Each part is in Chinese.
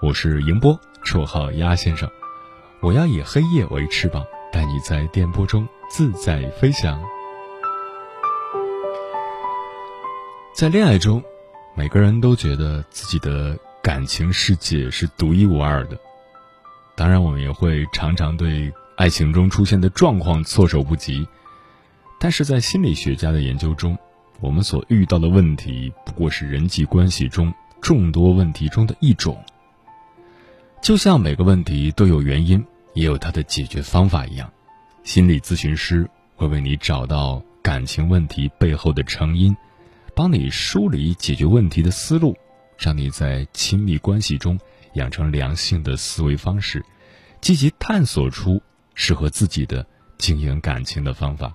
我是迎波，绰号鸭先生。我要以黑夜为翅膀，带你在电波中自在飞翔。在恋爱中，每个人都觉得自己的感情世界是独一无二的。当然，我们也会常常对爱情中出现的状况措手不及。但是在心理学家的研究中，我们所遇到的问题不过是人际关系中众多问题中的一种。就像每个问题都有原因，也有它的解决方法一样，心理咨询师会为你找到感情问题背后的成因，帮你梳理解决问题的思路，让你在亲密关系中养成良性的思维方式，积极探索出适合自己的经营感情的方法。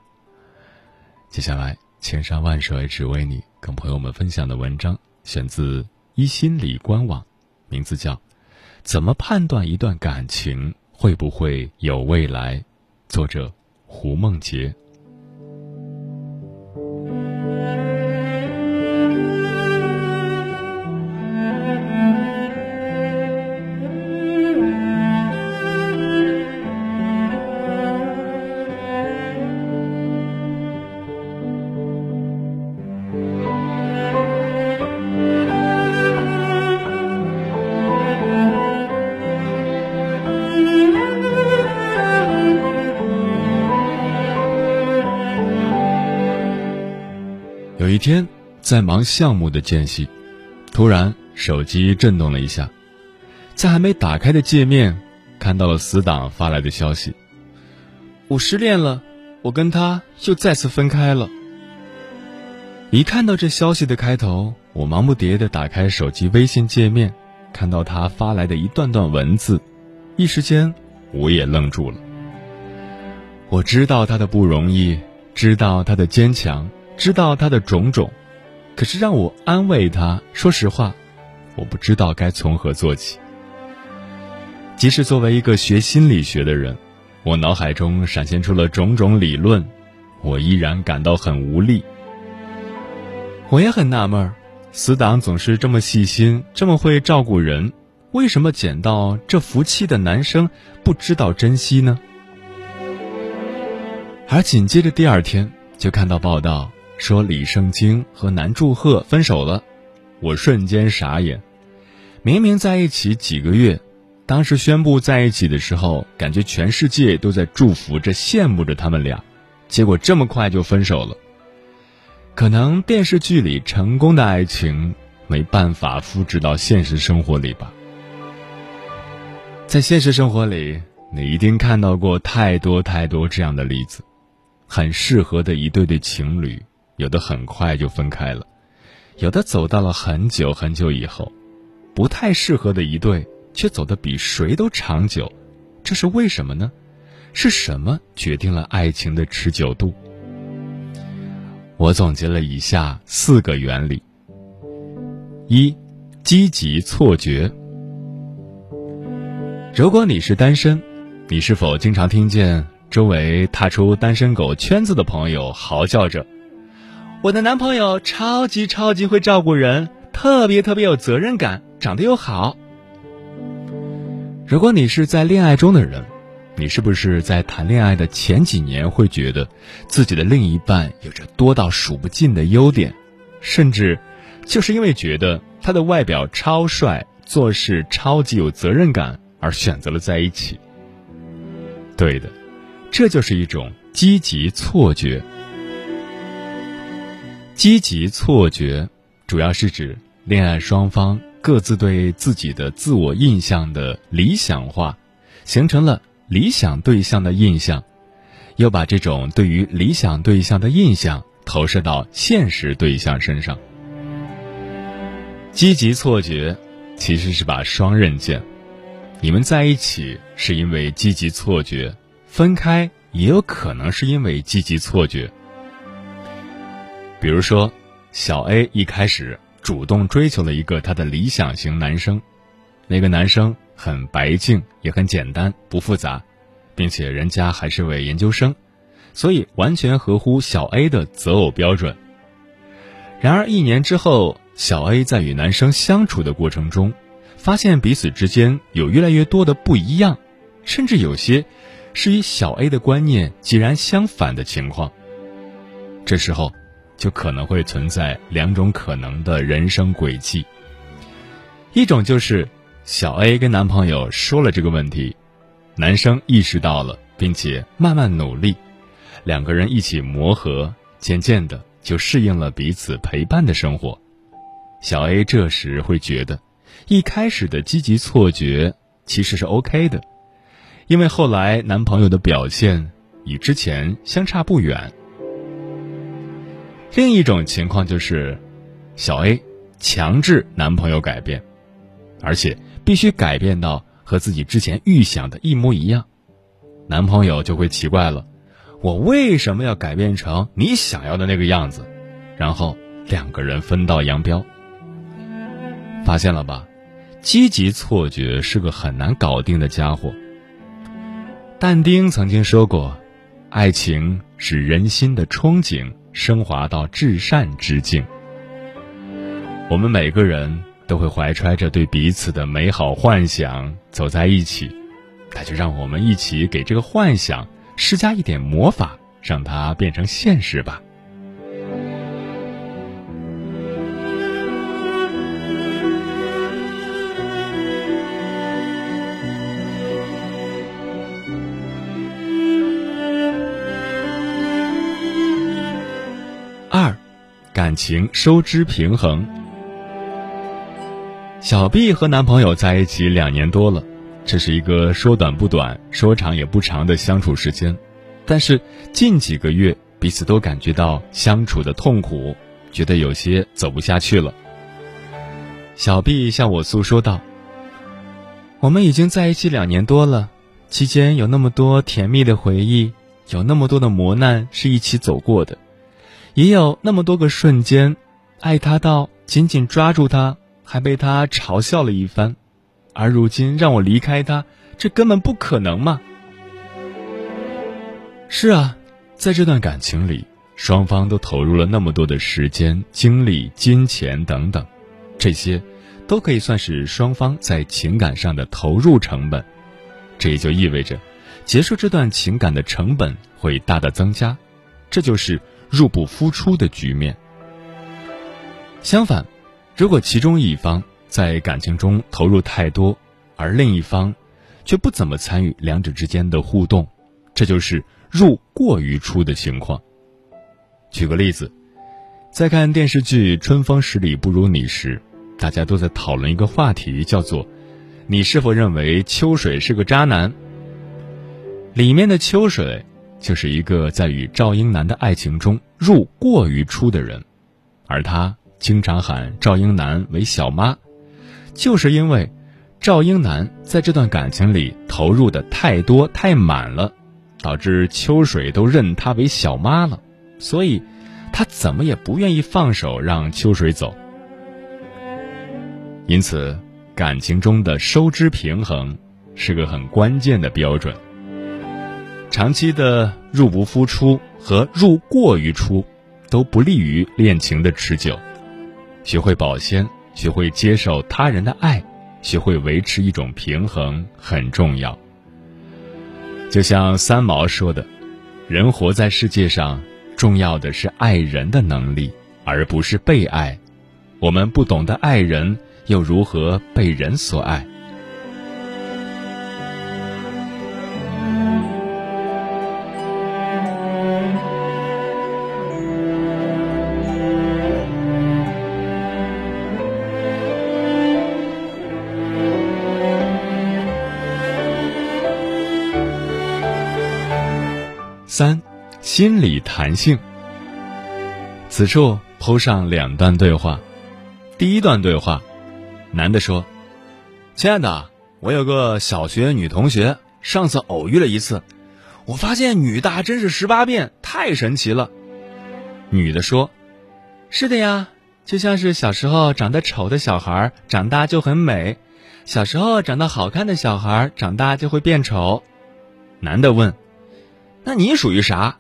接下来，千山万水只为你，跟朋友们分享的文章选自一心理官网，名字叫。怎么判断一段感情会不会有未来？作者胡梦洁。在忙项目的间隙，突然手机震动了一下，在还没打开的界面，看到了死党发来的消息：“我失恋了，我跟他又再次分开了。”一看到这消息的开头，我忙不迭地打开手机微信界面，看到他发来的一段段文字，一时间我也愣住了。我知道他的不容易，知道他的坚强。知道他的种种，可是让我安慰他，说实话，我不知道该从何做起。即使作为一个学心理学的人，我脑海中闪现出了种种理论，我依然感到很无力。我也很纳闷，死党总是这么细心，这么会照顾人，为什么捡到这福气的男生不知道珍惜呢？而紧接着第二天，就看到报道。说李圣经和南祝贺分手了，我瞬间傻眼。明明在一起几个月，当时宣布在一起的时候，感觉全世界都在祝福着、羡慕着他们俩，结果这么快就分手了。可能电视剧里成功的爱情没办法复制到现实生活里吧。在现实生活里，你一定看到过太多太多这样的例子，很适合的一对对情侣。有的很快就分开了，有的走到了很久很久以后，不太适合的一对却走得比谁都长久，这是为什么呢？是什么决定了爱情的持久度？我总结了以下四个原理：一、积极错觉。如果你是单身，你是否经常听见周围踏出单身狗圈子的朋友嚎叫着？我的男朋友超级超级会照顾人，特别特别有责任感，长得又好。如果你是在恋爱中的人，你是不是在谈恋爱的前几年会觉得自己的另一半有着多到数不尽的优点，甚至就是因为觉得他的外表超帅、做事超级有责任感而选择了在一起。对的，这就是一种积极错觉。积极错觉主要是指恋爱双方各自对自己的自我印象的理想化，形成了理想对象的印象，又把这种对于理想对象的印象投射到现实对象身上。积极错觉其实是把双刃剑，你们在一起是因为积极错觉，分开也有可能是因为积极错觉。比如说，小 A 一开始主动追求了一个他的理想型男生，那个男生很白净，也很简单，不复杂，并且人家还是位研究生，所以完全合乎小 A 的择偶标准。然而一年之后，小 A 在与男生相处的过程中，发现彼此之间有越来越多的不一样，甚至有些是与小 A 的观念截然相反的情况。这时候。就可能会存在两种可能的人生轨迹。一种就是小 A 跟男朋友说了这个问题，男生意识到了，并且慢慢努力，两个人一起磨合，渐渐的就适应了彼此陪伴的生活。小 A 这时会觉得，一开始的积极错觉其实是 OK 的，因为后来男朋友的表现与之前相差不远。另一种情况就是，小 A 强制男朋友改变，而且必须改变到和自己之前预想的一模一样，男朋友就会奇怪了：我为什么要改变成你想要的那个样子？然后两个人分道扬镳。发现了吧？积极错觉是个很难搞定的家伙。但丁曾经说过：“爱情是人心的憧憬。”升华到至善之境，我们每个人都会怀揣着对彼此的美好幻想走在一起，那就让我们一起给这个幻想施加一点魔法，让它变成现实吧。感情收支平衡。小 B 和男朋友在一起两年多了，这是一个说短不短、说长也不长的相处时间。但是近几个月，彼此都感觉到相处的痛苦，觉得有些走不下去了。小 B 向我诉说道：“我们已经在一起两年多了，期间有那么多甜蜜的回忆，有那么多的磨难是一起走过的。”也有那么多个瞬间，爱他到紧紧抓住他，还被他嘲笑了一番，而如今让我离开他，这根本不可能嘛！是啊，在这段感情里，双方都投入了那么多的时间、精力、金钱等等，这些，都可以算是双方在情感上的投入成本。这也就意味着，结束这段情感的成本会大大增加，这就是。入不敷出的局面。相反，如果其中一方在感情中投入太多，而另一方却不怎么参与两者之间的互动，这就是入过于出的情况。举个例子，在看电视剧《春风十里不如你》时，大家都在讨论一个话题，叫做“你是否认为秋水是个渣男？”里面的秋水。就是一个在与赵英男的爱情中入过于出的人，而他经常喊赵英男为小妈，就是因为赵英男在这段感情里投入的太多太满了，导致秋水都认他为小妈了，所以他怎么也不愿意放手让秋水走。因此，感情中的收支平衡是个很关键的标准。长期的入不敷出和入过于出，都不利于恋情的持久。学会保鲜，学会接受他人的爱，学会维持一种平衡很重要。就像三毛说的：“人活在世界上，重要的是爱人的能力，而不是被爱。我们不懂得爱人，又如何被人所爱？心理弹性。此处铺上两段对话。第一段对话，男的说：“亲爱的，我有个小学女同学，上次偶遇了一次，我发现女大真是十八变，太神奇了。”女的说：“是的呀，就像是小时候长得丑的小孩，长大就很美；小时候长得好看的小孩，长大就会变丑。”男的问。那你属于啥？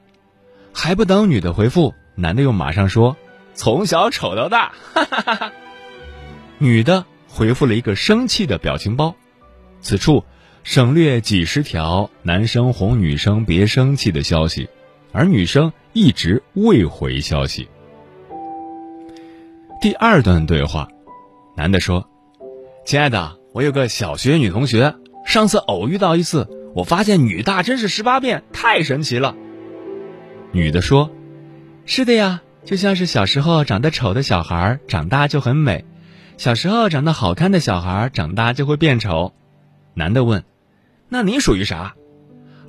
还不等女的回复，男的又马上说：“从小丑到大。”哈哈哈哈女的回复了一个生气的表情包。此处省略几十条男生哄女生别生气的消息，而女生一直未回消息。第二段对话，男的说：“亲爱的，我有个小学女同学，上次偶遇到一次。”我发现女大真是十八变，太神奇了。女的说：“是的呀，就像是小时候长得丑的小孩，长大就很美；小时候长得好看的小孩，长大就会变丑。”男的问：“那你属于啥？”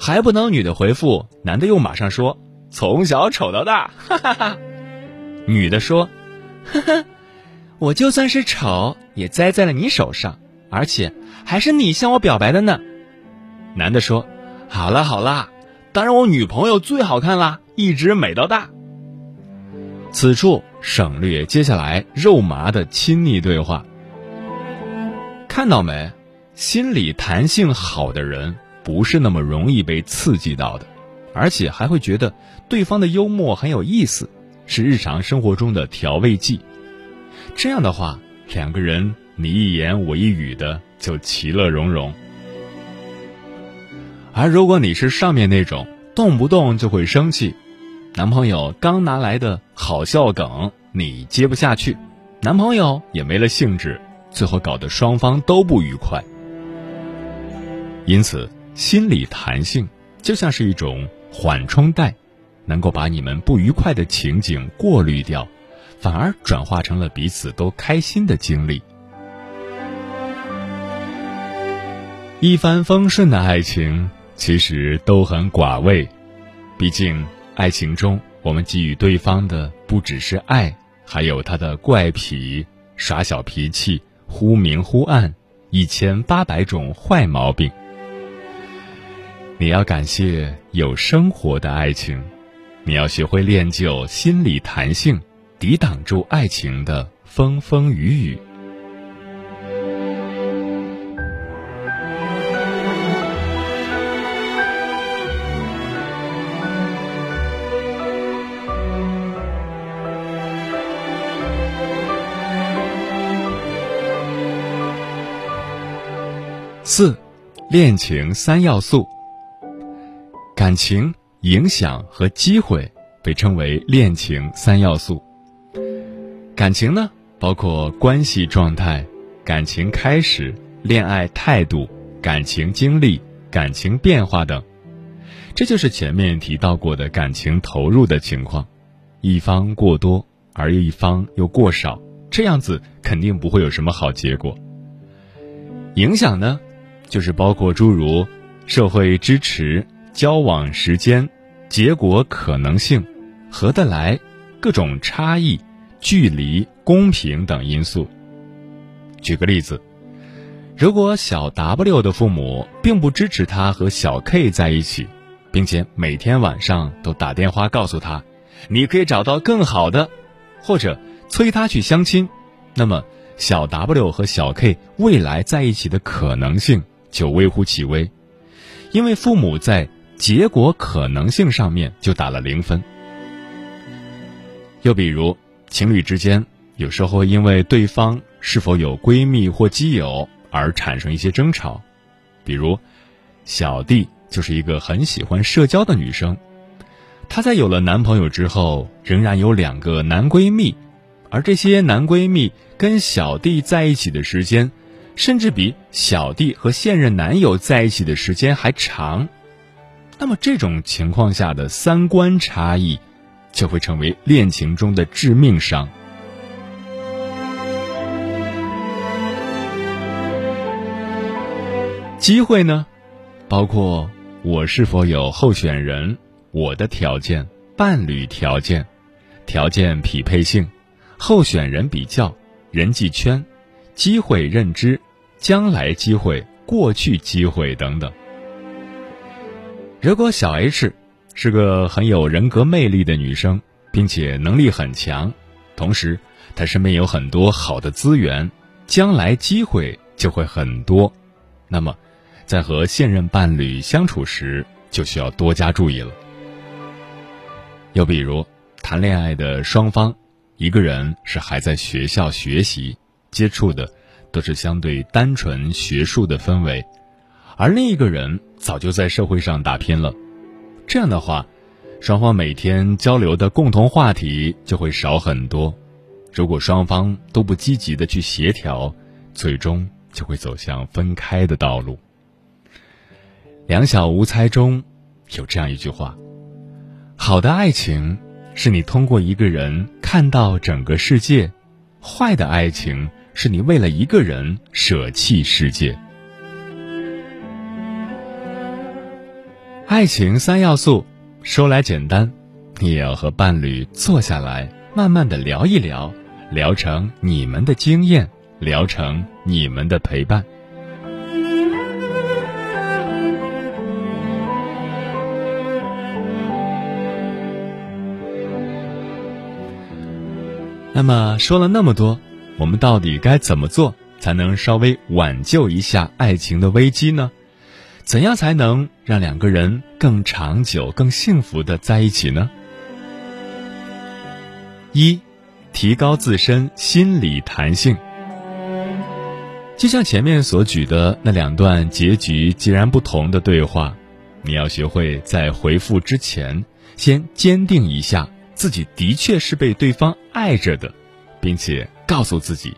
还不等女的回复，男的又马上说：“从小丑到大。”哈哈哈。女的说：“呵呵，我就算是丑，也栽在了你手上，而且还是你向我表白的呢。”男的说：“好了好了，当然我女朋友最好看啦，一直美到大。”此处省略接下来肉麻的亲昵对话。看到没？心理弹性好的人不是那么容易被刺激到的，而且还会觉得对方的幽默很有意思，是日常生活中的调味剂。这样的话，两个人你一言我一语的就其乐融融。而如果你是上面那种动不动就会生气，男朋友刚拿来的好笑梗你接不下去，男朋友也没了兴致，最后搞得双方都不愉快。因此，心理弹性就像是一种缓冲带，能够把你们不愉快的情景过滤掉，反而转化成了彼此都开心的经历。一帆风顺的爱情。其实都很寡味，毕竟爱情中我们给予对方的不只是爱，还有他的怪癖、耍小脾气、忽明忽暗，一千八百种坏毛病。你要感谢有生活的爱情，你要学会练就心理弹性，抵挡住爱情的风风雨雨。四，恋情三要素。感情、影响和机会被称为恋情三要素。感情呢，包括关系状态、感情开始、恋爱态度、感情经历、感情变化等。这就是前面提到过的感情投入的情况。一方过多，而一方又过少，这样子肯定不会有什么好结果。影响呢？就是包括诸如社会支持、交往时间、结果可能性、合得来、各种差异、距离、公平等因素。举个例子，如果小 W 的父母并不支持他和小 K 在一起，并且每天晚上都打电话告诉他，你可以找到更好的，或者催他去相亲，那么小 W 和小 K 未来在一起的可能性。就微乎其微，因为父母在结果可能性上面就打了零分。又比如，情侣之间有时候会因为对方是否有闺蜜或基友而产生一些争吵，比如，小弟就是一个很喜欢社交的女生，她在有了男朋友之后，仍然有两个男闺蜜，而这些男闺蜜跟小弟在一起的时间，甚至比小弟和现任男友在一起的时间还长。那么这种情况下的三观差异，就会成为恋情中的致命伤。机会呢，包括我是否有候选人，我的条件、伴侣条件、条件匹配性、候选人比较、人际圈、机会认知、将来机会、过去机会等等。如果小 H 是个很有人格魅力的女生，并且能力很强，同时她身边有很多好的资源，将来机会就会很多，那么。在和现任伴侣相处时，就需要多加注意了。又比如，谈恋爱的双方，一个人是还在学校学习，接触的都是相对单纯学术的氛围，而另一个人早就在社会上打拼了。这样的话，双方每天交流的共同话题就会少很多。如果双方都不积极的去协调，最终就会走向分开的道路。两小无猜中，有这样一句话：“好的爱情是你通过一个人看到整个世界，坏的爱情是你为了一个人舍弃世界。”爱情三要素说来简单，你也要和伴侣坐下来，慢慢的聊一聊，聊成你们的经验，聊成你们的陪伴。那么说了那么多，我们到底该怎么做才能稍微挽救一下爱情的危机呢？怎样才能让两个人更长久、更幸福的在一起呢？一，提高自身心理弹性。就像前面所举的那两段结局截然不同的对话，你要学会在回复之前，先坚定一下。自己的确是被对方爱着的，并且告诉自己，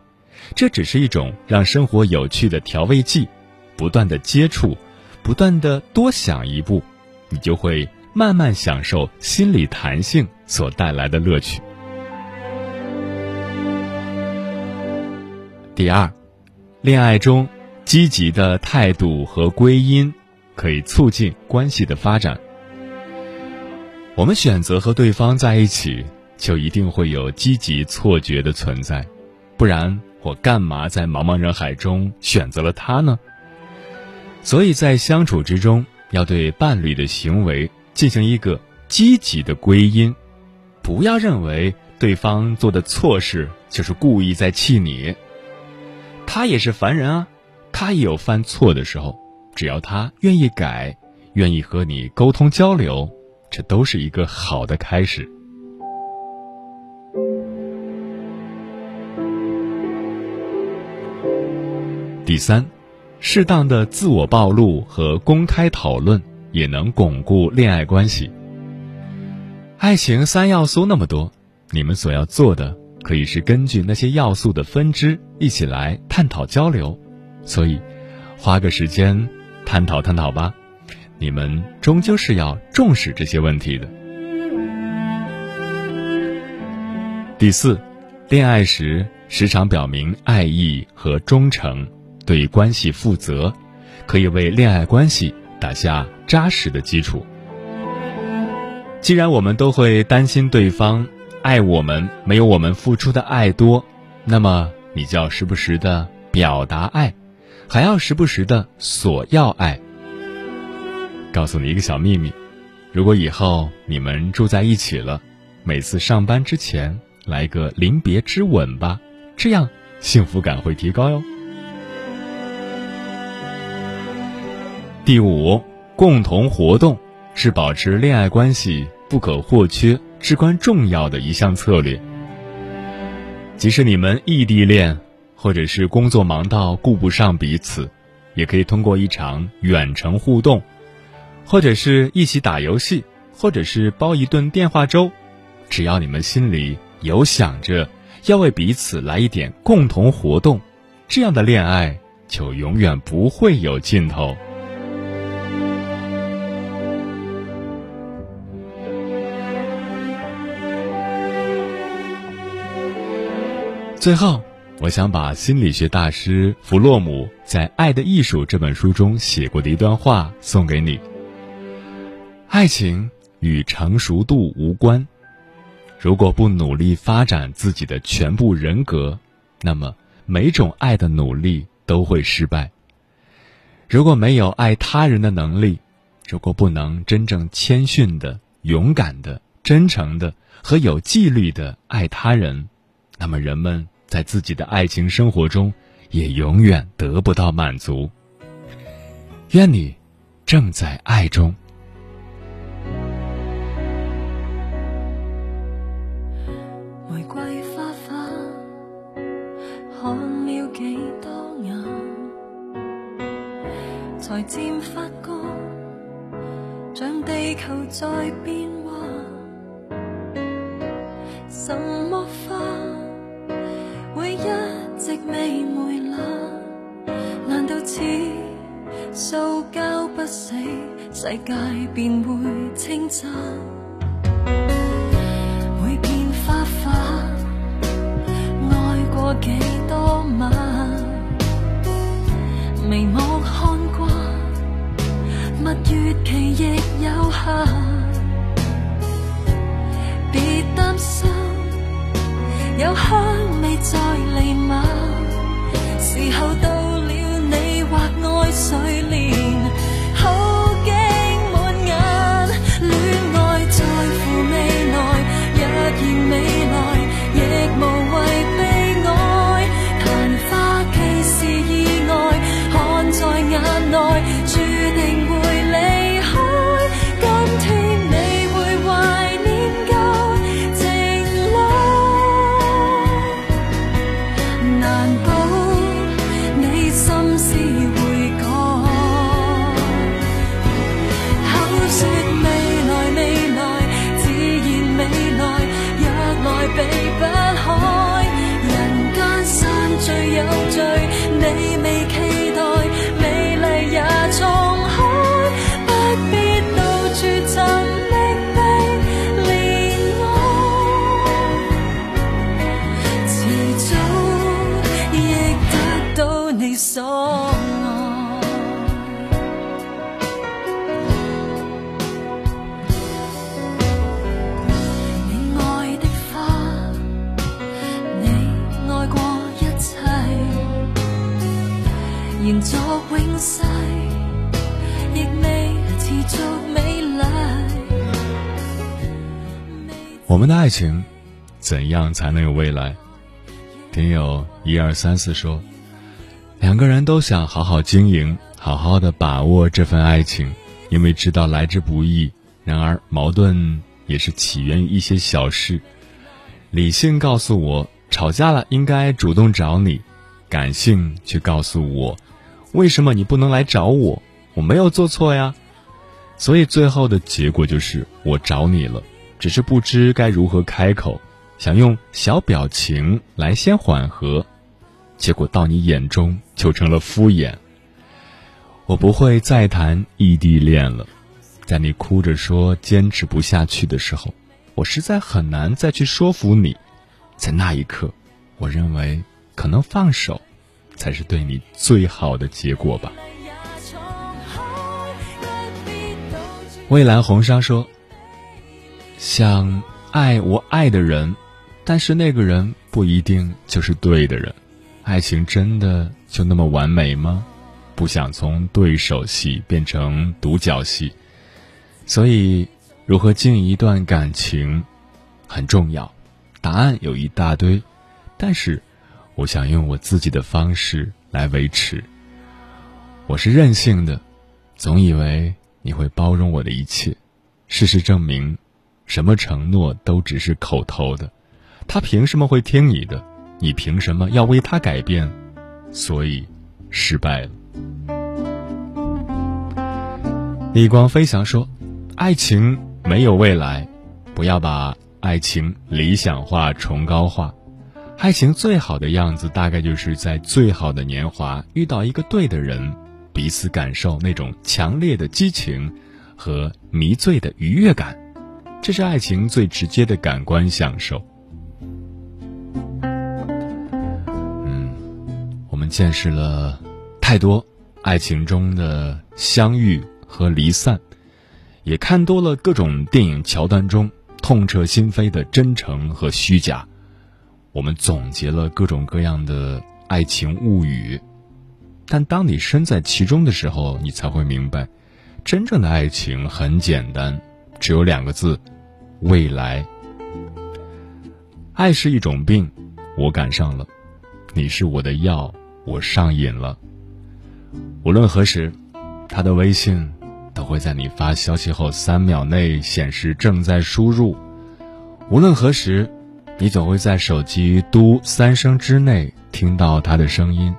这只是一种让生活有趣的调味剂。不断的接触，不断的多想一步，你就会慢慢享受心理弹性所带来的乐趣。第二，恋爱中积极的态度和归因，可以促进关系的发展。我们选择和对方在一起，就一定会有积极错觉的存在，不然我干嘛在茫茫人海中选择了他呢？所以在相处之中，要对伴侣的行为进行一个积极的归因，不要认为对方做的错事就是故意在气你。他也是凡人啊，他也有犯错的时候，只要他愿意改，愿意和你沟通交流。这都是一个好的开始。第三，适当的自我暴露和公开讨论也能巩固恋爱关系。爱情三要素那么多，你们所要做的可以是根据那些要素的分支一起来探讨交流，所以花个时间探讨探讨吧。你们终究是要重视这些问题的。第四，恋爱时时常表明爱意和忠诚，对关系负责，可以为恋爱关系打下扎实的基础。既然我们都会担心对方爱我们没有我们付出的爱多，那么你就要时不时的表达爱，还要时不时的索要爱。告诉你一个小秘密，如果以后你们住在一起了，每次上班之前来个临别之吻吧，这样幸福感会提高哟。第五，共同活动是保持恋爱关系不可或缺、至关重要的一项策略。即使你们异地恋，或者是工作忙到顾不上彼此，也可以通过一场远程互动。或者是一起打游戏，或者是煲一顿电话粥，只要你们心里有想着，要为彼此来一点共同活动，这样的恋爱就永远不会有尽头。最后，我想把心理学大师弗洛姆在《爱的艺术》这本书中写过的一段话送给你：爱情与成熟度无关。如果不努力发展自己的全部人格，那么每种爱的努力都会失败。如果没有爱他人的能力，如果不能真正谦逊的、勇敢的、真诚的和有纪律的爱他人，那么人们。在自己的爱情生活中，也永远得不到满足。愿你正在爱中。玫瑰花花看了几多眼，才渐发觉，像地球在变化。未霉烂？难道似塑胶不死，世界便会称赞？每片花花爱过几多晚？眉目看惯，蜜月期亦有限。别担心，有香。味在，时候才能有未来？听友一二三四说，两个人都想好好经营，好好的把握这份爱情，因为知道来之不易。然而矛盾也是起源于一些小事。理性告诉我，吵架了应该主动找你；感性却告诉我，为什么你不能来找我？我没有做错呀。所以最后的结果就是我找你了。只是不知该如何开口，想用小表情来先缓和，结果到你眼中就成了敷衍。我不会再谈异地恋了，在你哭着说坚持不下去的时候，我实在很难再去说服你。在那一刻，我认为可能放手，才是对你最好的结果吧。蔚蓝红纱说。想爱我爱的人，但是那个人不一定就是对的人。爱情真的就那么完美吗？不想从对手戏变成独角戏，所以如何经营一段感情很重要。答案有一大堆，但是我想用我自己的方式来维持。我是任性的，总以为你会包容我的一切。事实证明。什么承诺都只是口头的，他凭什么会听你的？你凭什么要为他改变？所以，失败了。逆光飞翔说：“爱情没有未来，不要把爱情理想化、崇高化。爱情最好的样子，大概就是在最好的年华遇到一个对的人，彼此感受那种强烈的激情和迷醉的愉悦感，这是爱情最直接的感官享受。见识了太多爱情中的相遇和离散，也看多了各种电影桥段中痛彻心扉的真诚和虚假。我们总结了各种各样的爱情物语，但当你身在其中的时候，你才会明白，真正的爱情很简单，只有两个字：未来。爱是一种病，我赶上了；你是我的药，我上瘾了。无论何时，他的微信都会在你发消息后三秒内显示正在输入。无论何时。你总会在手机嘟三声之内听到他的声音，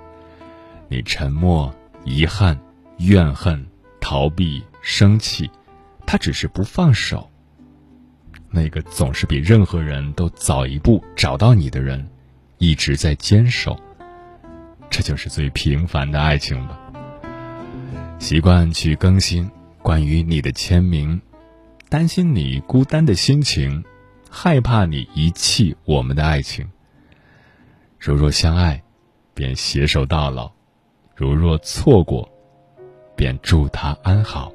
你沉默、遗憾、怨恨、逃避、生气，他只是不放手。那个总是比任何人都早一步找到你的人，一直在坚守。这就是最平凡的爱情吧。习惯去更新关于你的签名，担心你孤单的心情。害怕你遗弃我们的爱情。如若相爱，便携手到老；如若错过，便祝他安好。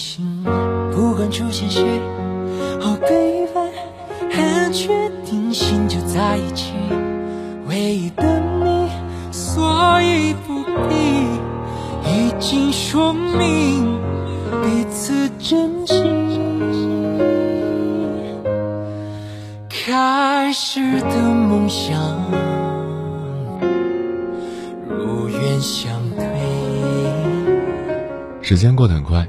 心不管出现谁好悲哀很确定心就在一起。唯一的你所以不必已经说明彼此珍惜。开始的梦想如愿相对时间过得很快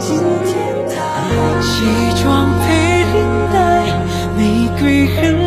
今天的西装配领带，玫瑰很